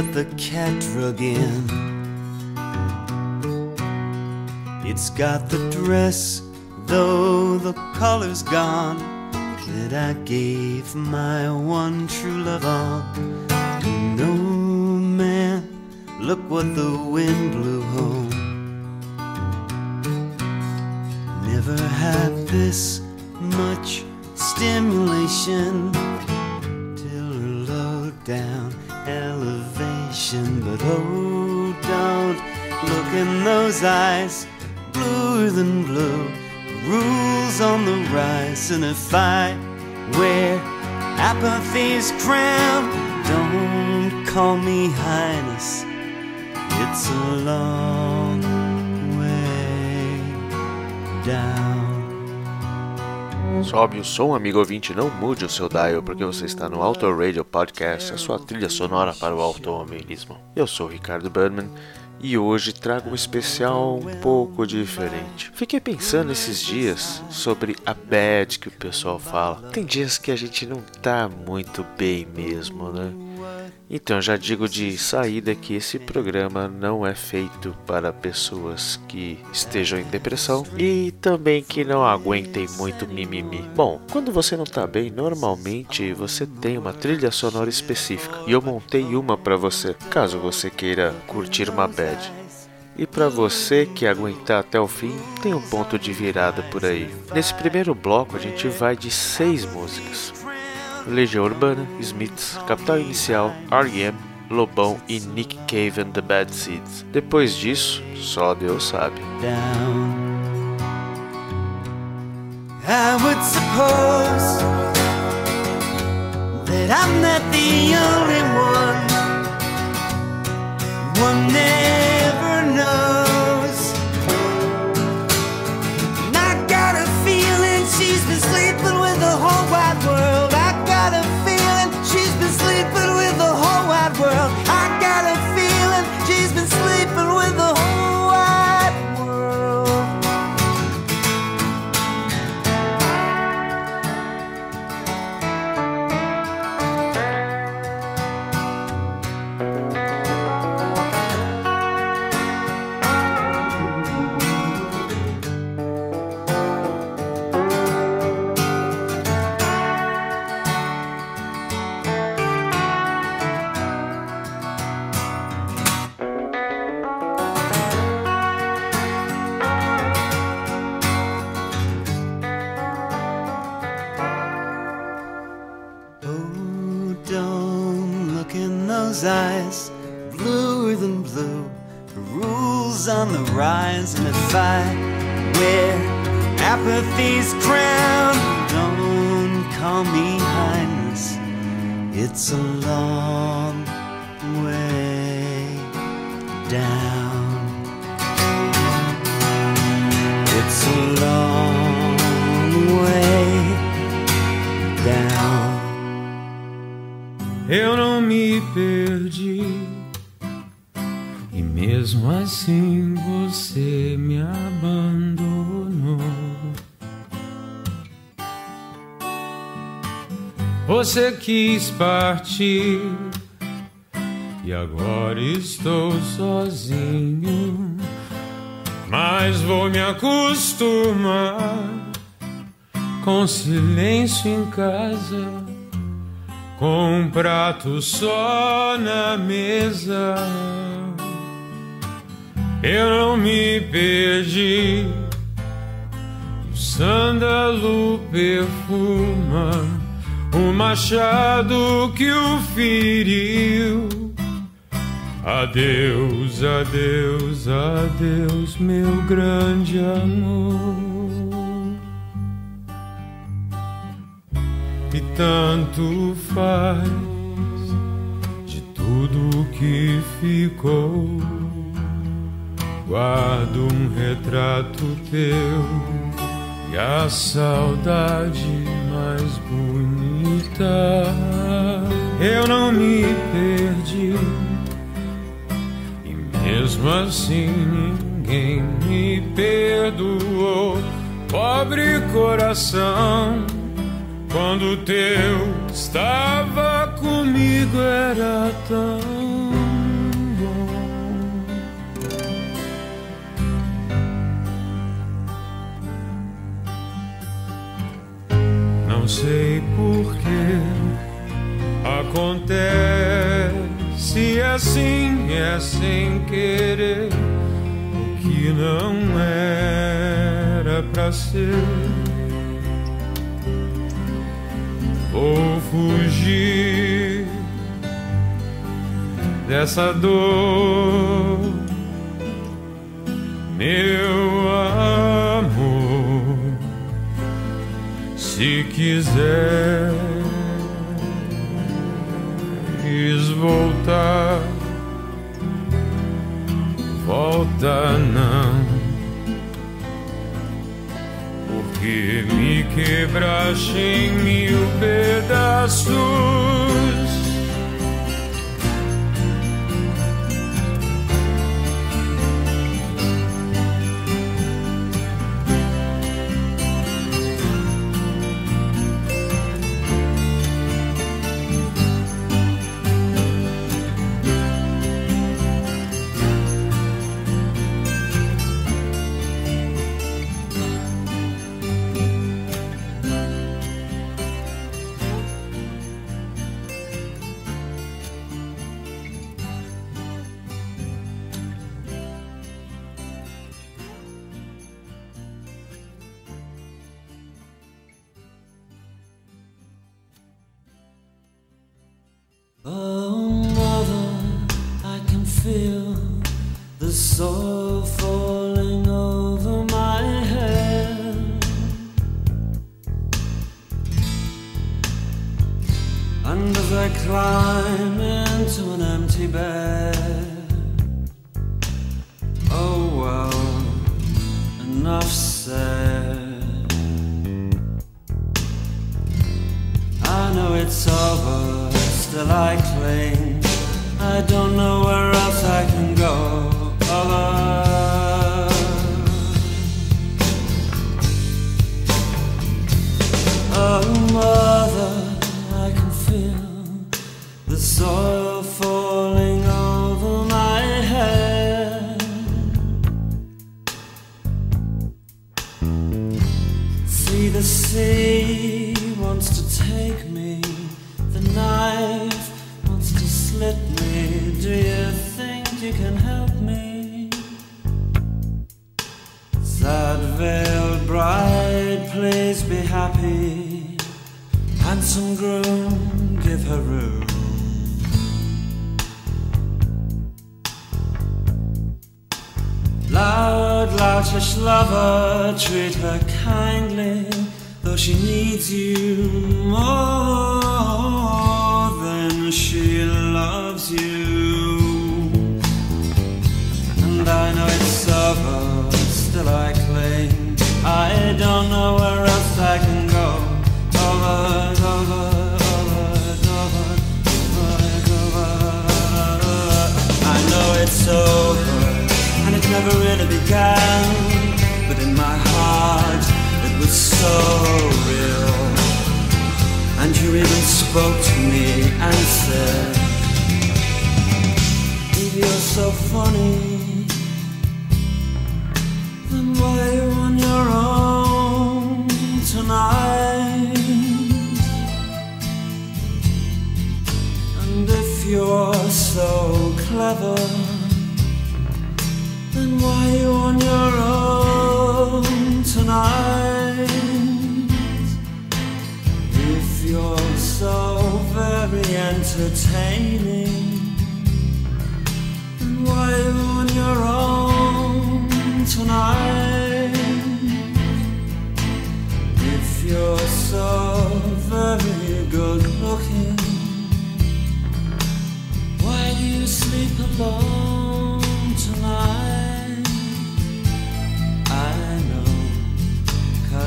What the cat drug in. It's got the dress, though the color's gone, that I gave my one true love on. No man, look what the wind blew home. Rise, and if I wear apathy's don't call me highness. It's a long way down. Sobe o som, amigo ouvinte, não mude o seu dial, porque você está no Auto Radio Podcast, a sua trilha sonora para o automobilismo. Eu sou Ricardo Berman e hoje trago um especial um pouco diferente. Fiquei pensando esses dias sobre a bad que o pessoal fala. Tem dias que a gente não tá muito bem mesmo, né? Então já digo de saída que esse programa não é feito para pessoas que estejam em depressão e também que não aguentem muito mimimi. Bom, quando você não tá bem, normalmente você tem uma trilha sonora específica e eu montei uma para você, caso você queira curtir uma bad. E para você que aguentar até o fim, tem um ponto de virada por aí. Nesse primeiro bloco a gente vai de seis músicas. Legião Urbana, Smiths, Capital Inicial, R.E.M., Lobão e Nick Cave and the Bad Seeds. Depois disso, só Deus sabe. down. Rise, and if I wear apathy's crown, don't call me highness. It's a long way down. It's a long way down. Eu não me perdi. E mesmo assim Você quis partir. E agora estou sozinho. Mas vou me acostumar com silêncio em casa com um prato só na mesa. Eu não me perdi. O sândalo perfuma o machado que o feriu. Adeus, adeus, adeus, meu grande amor. e tanto faz de tudo que ficou. Guardo um retrato teu e a saudade mais bonita guitarra eu não me perdi. E mesmo assim ninguém me perdoou. Pobre coração, quando teu estava comigo era tão. sei por que. é assim, é sem querer o que não era pra ser. Vou fugir dessa dor, meu amor, se quiser. Vou volta, volta não, porque me quebraste em mil pedaços. climb into an empty bed. Oh well, enough said. I know it's over, still I cling. I don't know where else I can go. Other. Oh, my. soil falling over my head. See the sea wants to take me, the knife wants to slit me. Do you think you can help me? Sad veiled bride, please be happy. Handsome groom, give her room. proud lavish lover, treat her kindly, though she needs you more than she loves you. And I know it's over, still I cling. I don't know where else I can go. Over, over. It's so down, but in my heart it was so real. And you even spoke to me and said, If you're so funny, then why are you on your own tonight? And if you're so clever, why you on your own tonight? If you're so very entertaining, and why you on your own tonight? If you're so very good looking, why do you sleep alone?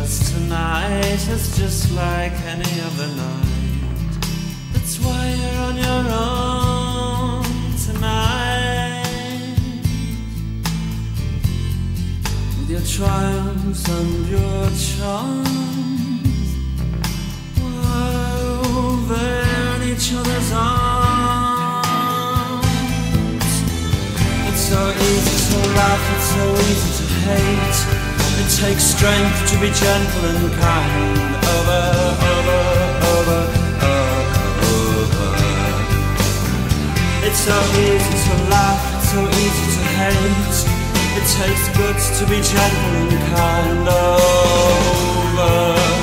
Cause tonight is just like any other night. That's why you're on your own tonight. With your triumphs and your charms, we're over in each other's arms. It's so easy to laugh, it's so easy to hate. It takes strength to be gentle and kind. Over, over, over, over. It's so easy to laugh, so easy to hate. It takes good to be gentle and kind. Over.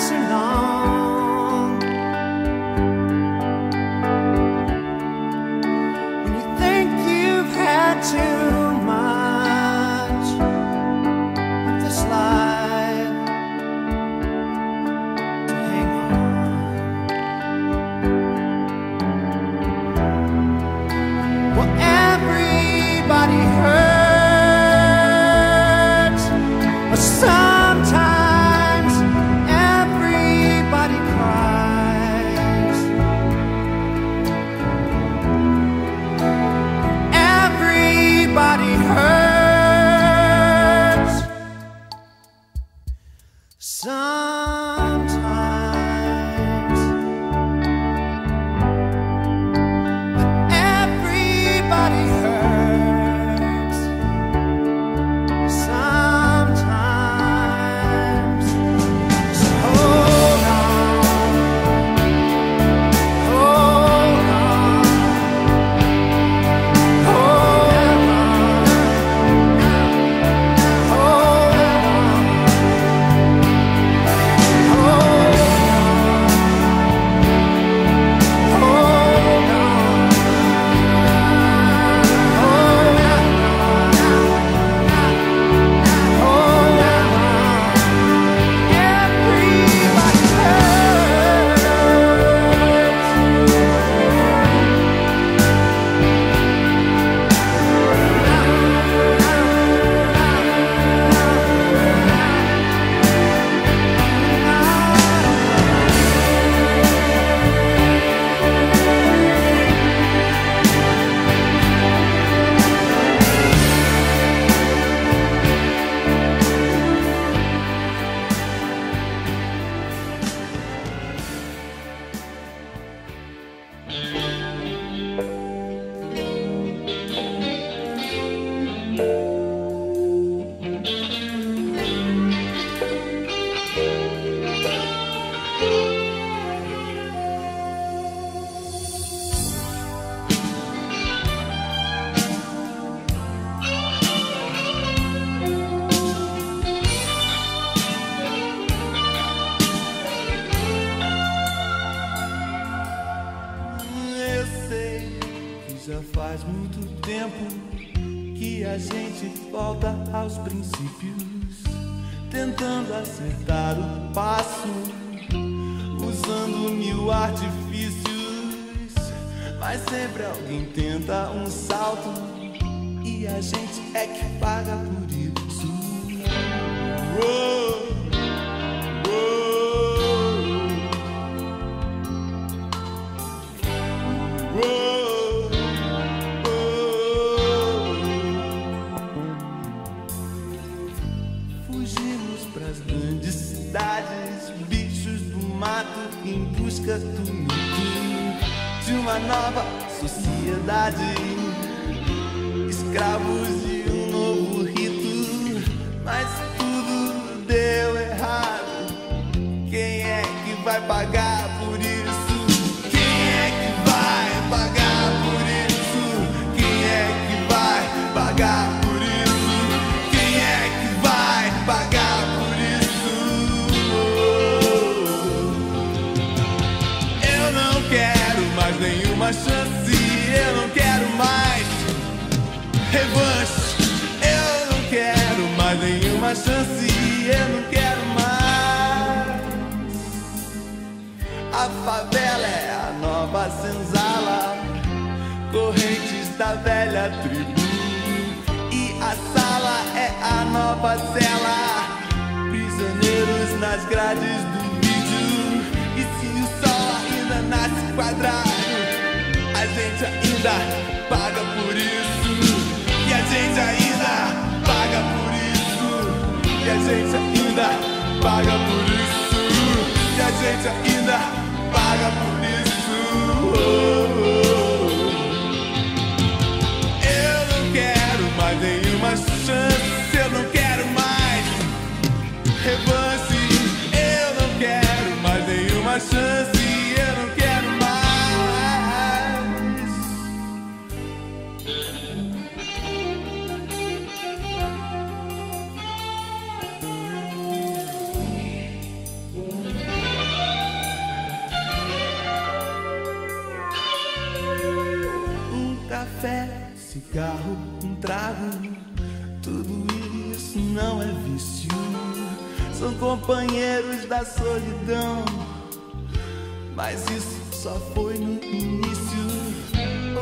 Are long.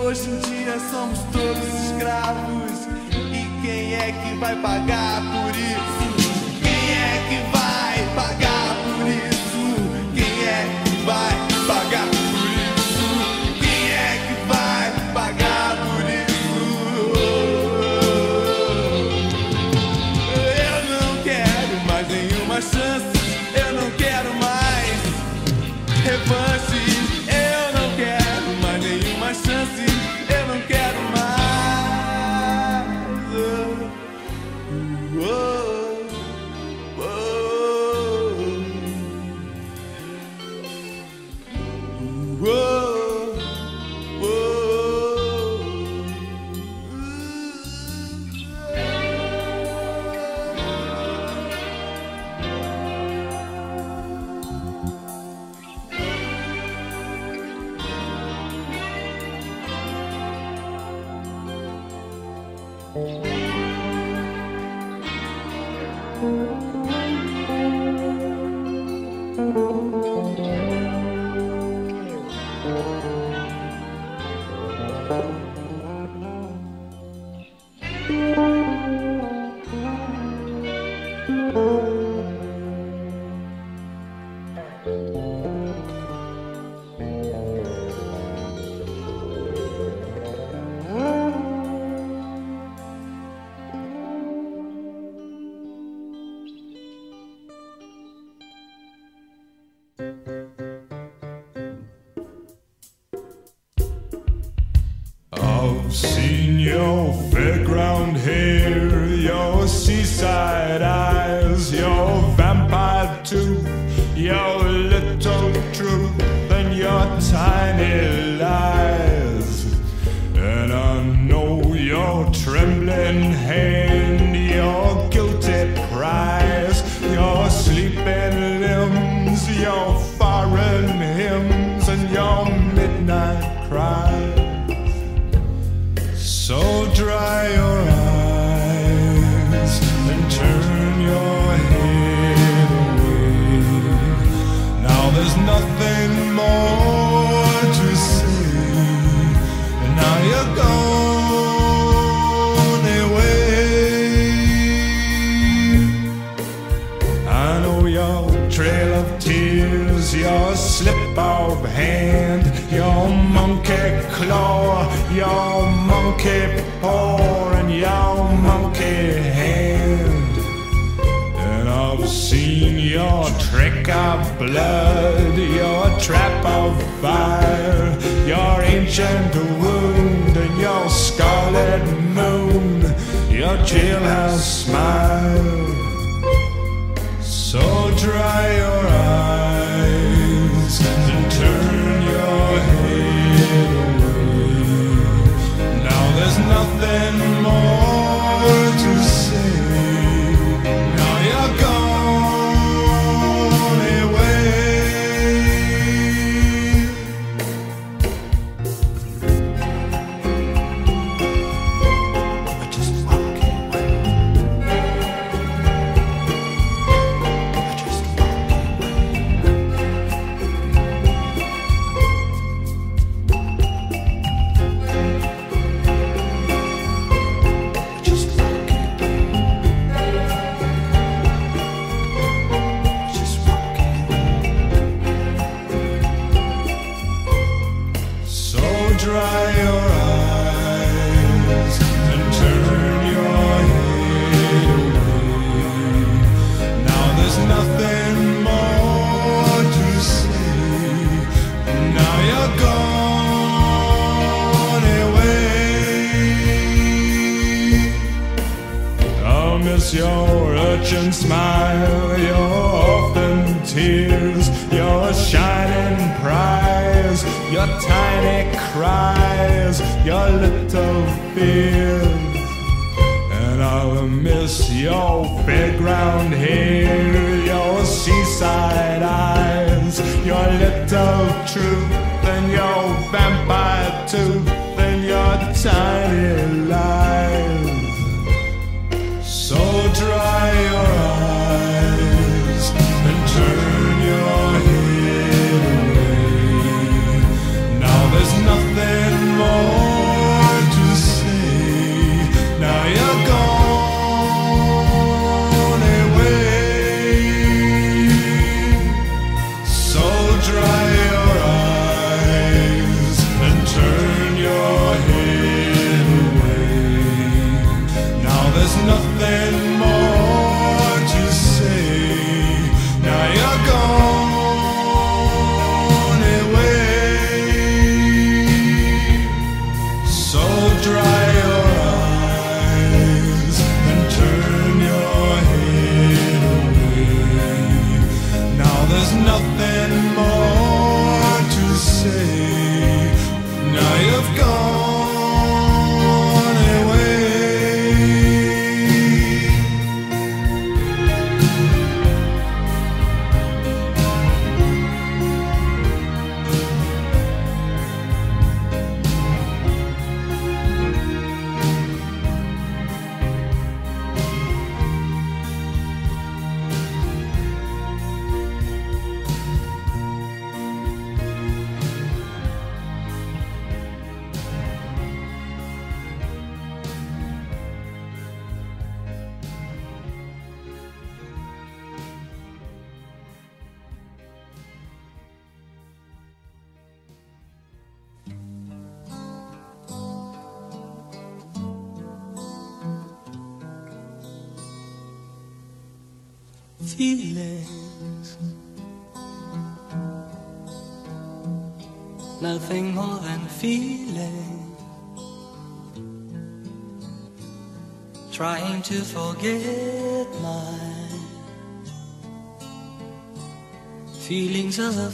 Hoje em dia somos todos escravos. E quem é que vai pagar por isso? Quem é que vai pagar? reunião blood, your trap of fire, your ancient wound, and your scarlet moon, your jailhouse smile.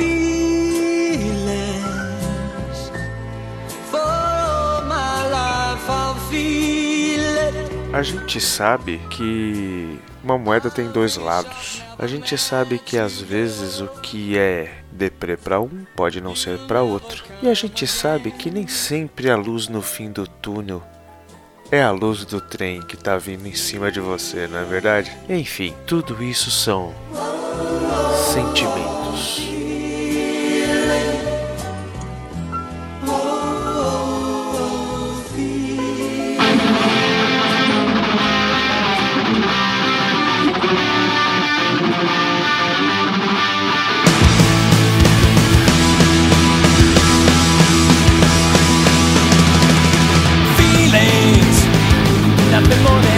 feelings. For my life, I'll feel it. A gente sabe que uma moeda tem dois lados. A gente sabe que às vezes o que é deprê para um pode não ser para outro. E a gente sabe que nem sempre a luz no fim do túnel é a luz do trem que tá vindo em cima de você, não é verdade? Enfim, tudo isso são sentimentos. the morning.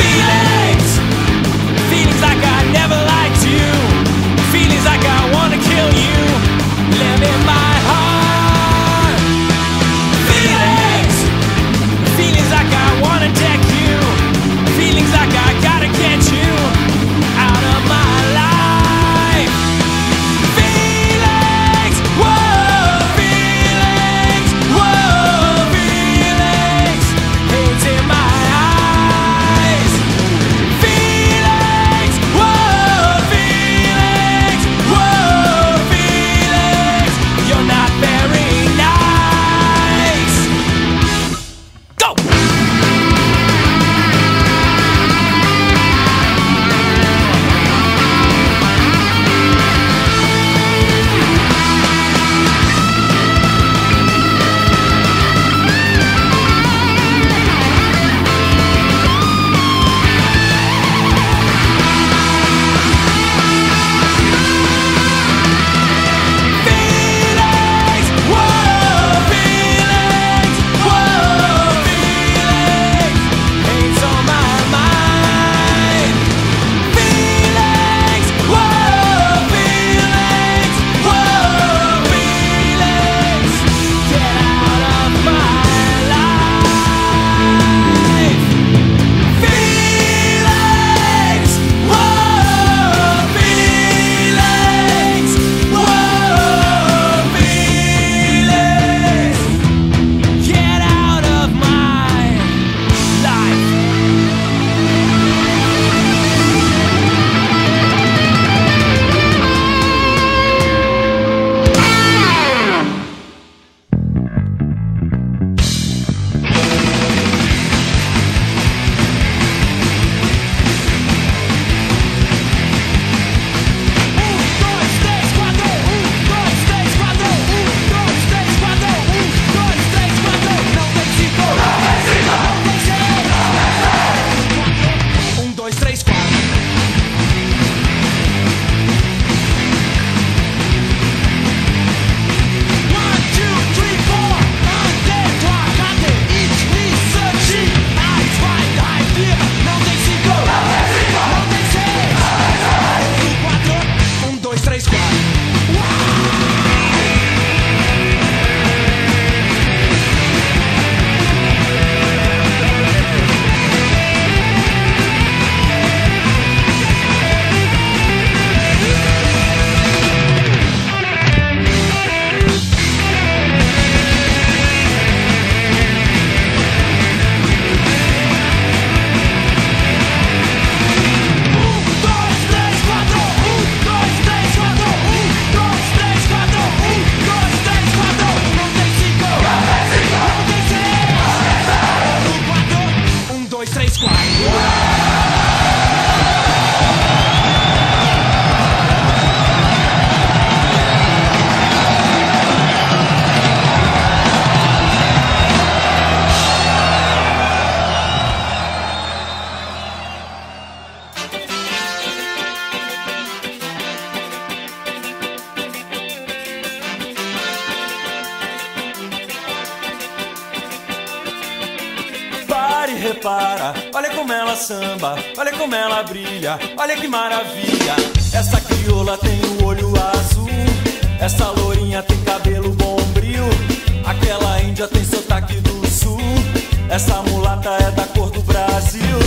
feeling. repara, olha como ela samba, olha como ela brilha, olha que maravilha. Essa crioula tem o olho azul, essa lourinha tem cabelo bombril, aquela índia tem sotaque do sul, essa mulata é da cor do Brasil.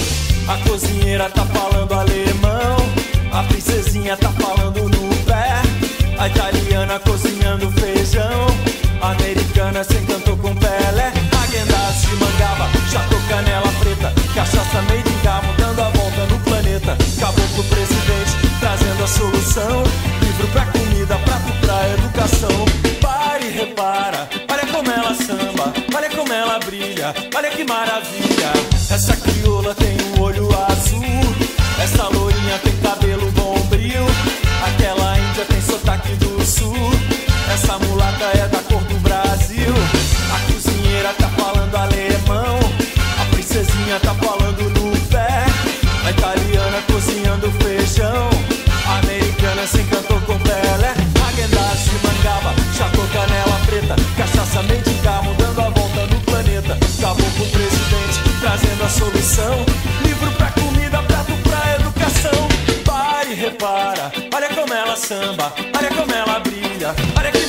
A cozinheira tá falando olha que maravilha. Essa crioula tem samba, olha como ela brilha, olha que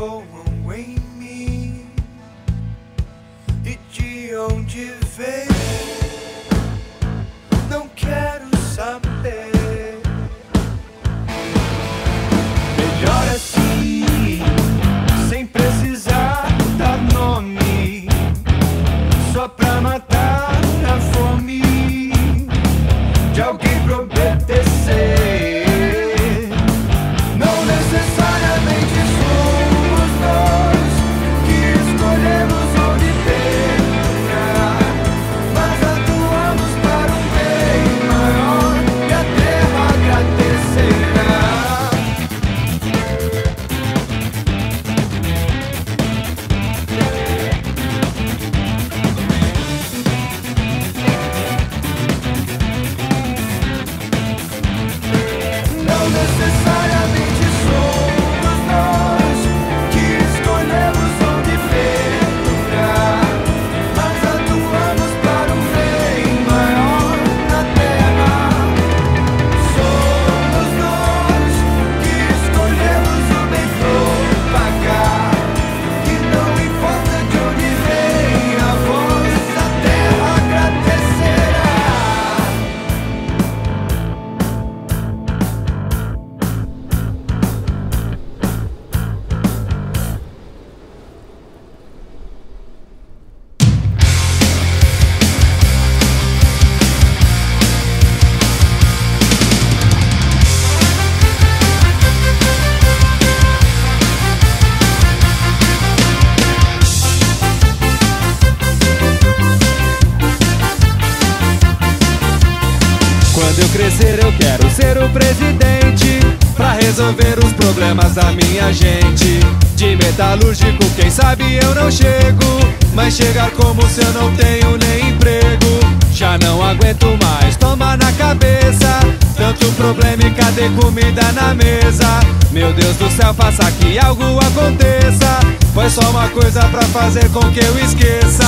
cold. Eu quero ser o presidente Pra resolver os problemas da minha gente. De metalúrgico quem sabe eu não chego Mas chegar como se eu não tenho nem emprego. Já não aguento mais, toma na cabeça Tanto problema e cadê comida na mesa? Meu Deus do céu, faça que algo aconteça Foi só uma coisa pra fazer com que eu esqueça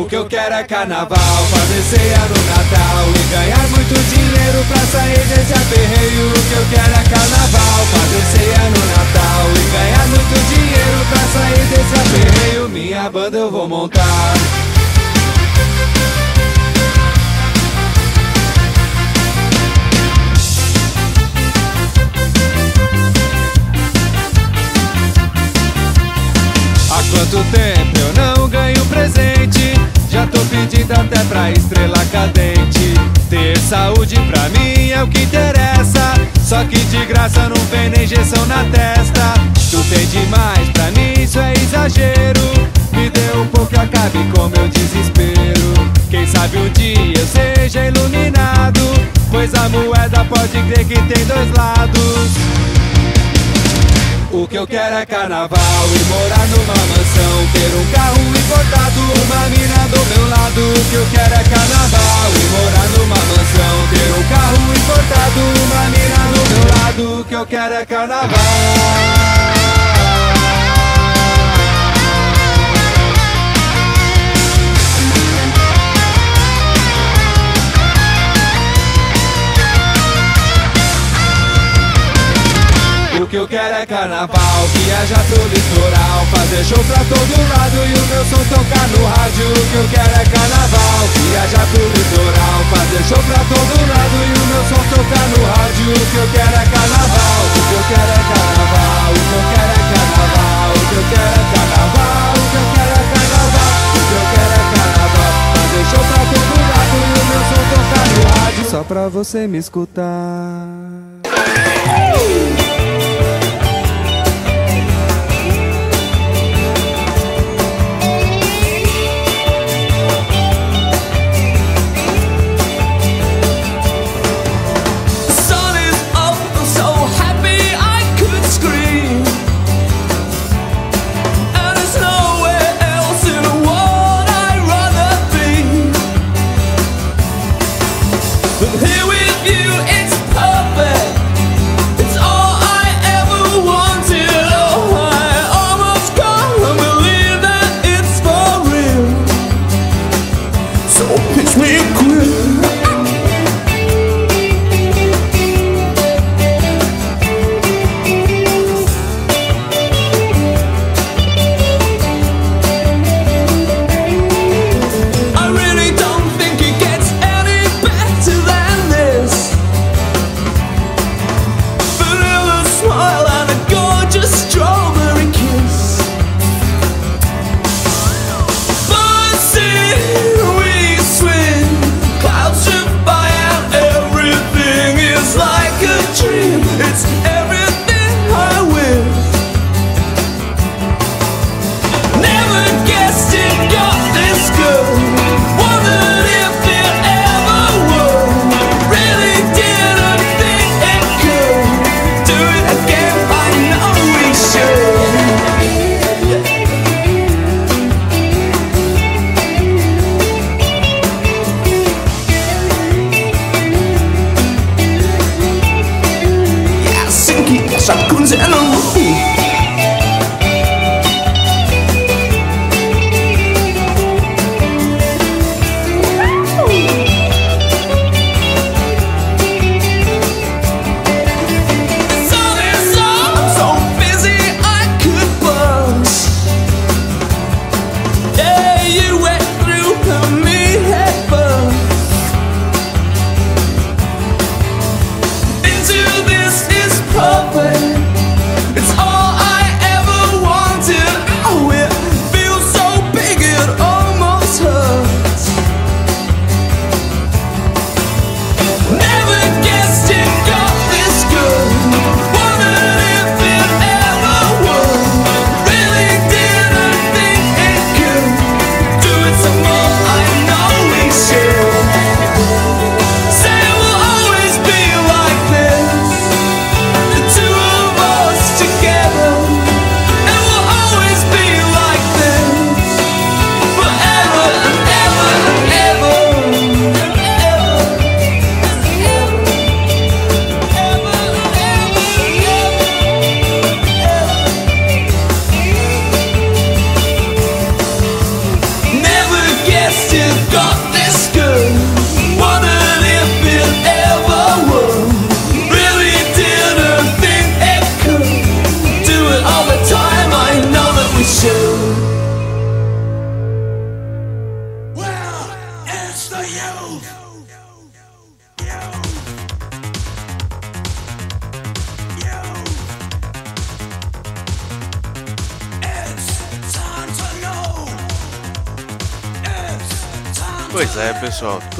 o que eu quero é carnaval, fazer ceia no Natal E ganhar muito dinheiro pra sair desse aperreio. O que eu quero é carnaval, fazer ceia no Natal E ganhar muito dinheiro pra sair desse aperreio. Minha banda eu vou montar quanto tempo eu não ganho presente? Já tô pedindo até pra estrela cadente. Ter saúde pra mim é o que interessa. Só que de graça não vem nem injeção na testa. Tu tem demais, pra mim isso é exagero. Me dê um pouco e acabe com meu desespero. Quem sabe um dia eu seja iluminado. Pois a moeda pode crer que tem dois lados. O que eu quero é carnaval e morar numa mansão. Ter um carro importado, uma mina do meu lado. O que eu quero é carnaval e morar numa mansão. Ter um carro importado, uma mina do meu lado. O que eu quero é carnaval é carnaval, viajar pro litoral Fazer show pra todo lado e o meu som tocar no rádio O que eu quero é carnaval, viajar pro litoral Fazer show pra todo lado e o meu som tocar no rádio O que eu quero é carnaval, o que eu quero é carnaval O que eu quero é carnaval, o que eu quero é carnaval O que eu quero é carnaval, o que eu quero é carnaval Fazer show pra todo lado e o meu som tocar no rádio. Só pra você me escutar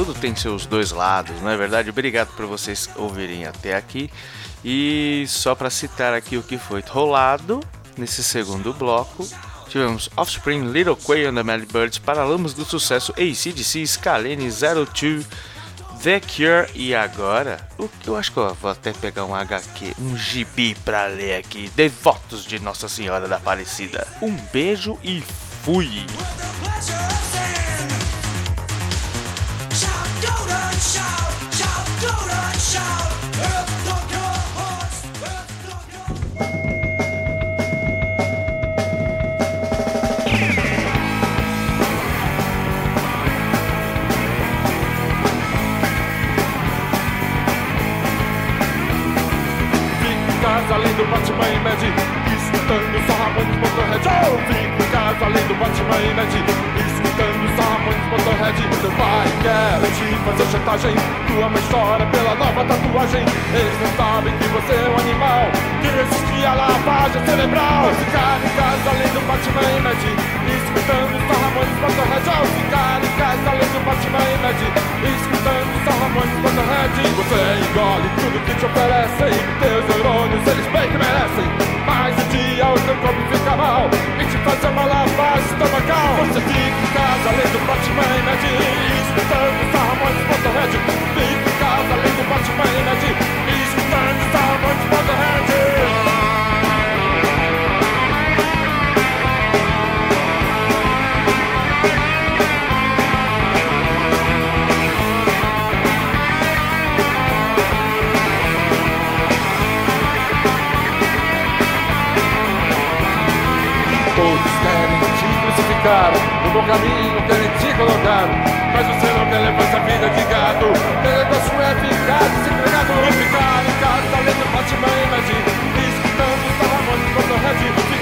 tudo tem seus dois lados, não é verdade? Obrigado por vocês ouvirem até aqui. E só para citar aqui o que foi rolado nesse segundo bloco, tivemos Offspring, Little Quay and the Mad Birds, Paralamas do Sucesso, ACDC, Scalene, Zero Two, The Cure e agora, o que eu acho que eu vou até pegar um HQ, um gibi pra ler aqui, Devotos de Nossa Senhora da Aparecida. Um beijo e fui! Casa lendo Batman e Mad Escutando só Motorhead oh! Fico em casa lendo Batman e Mad Motorhead Seu pai quer te fazer chantagem. Tua mãe chora pela nova tatuagem. Eles não sabem que você é um animal Que resiste à lavagem cerebral. Ficar em casa lendo Batman e Mad Escutando só Ramones Motorhead. Oh! Ficar em casa lendo Batman e Mad Escutando só Ramones Motorhead. Você engole tudo que te oferecem. Teus neurônios eles bem que merecem dia o teu corpo fica mal. E te faz uma lavagem estomacal Você fica em casa lendo Batman e Mad Escutando só Ramones Motorhead. Fica em casa lendo Batman e Mad Escutando só Ramones Motorhead colocar no bom caminho, que ele te colocar. Mas você não quer levar essa vida de gato Teu negócio é ficar desempregado. Ficar em casa, lendo Batman e Imagina. Diz que tanto estava morto quanto rendido.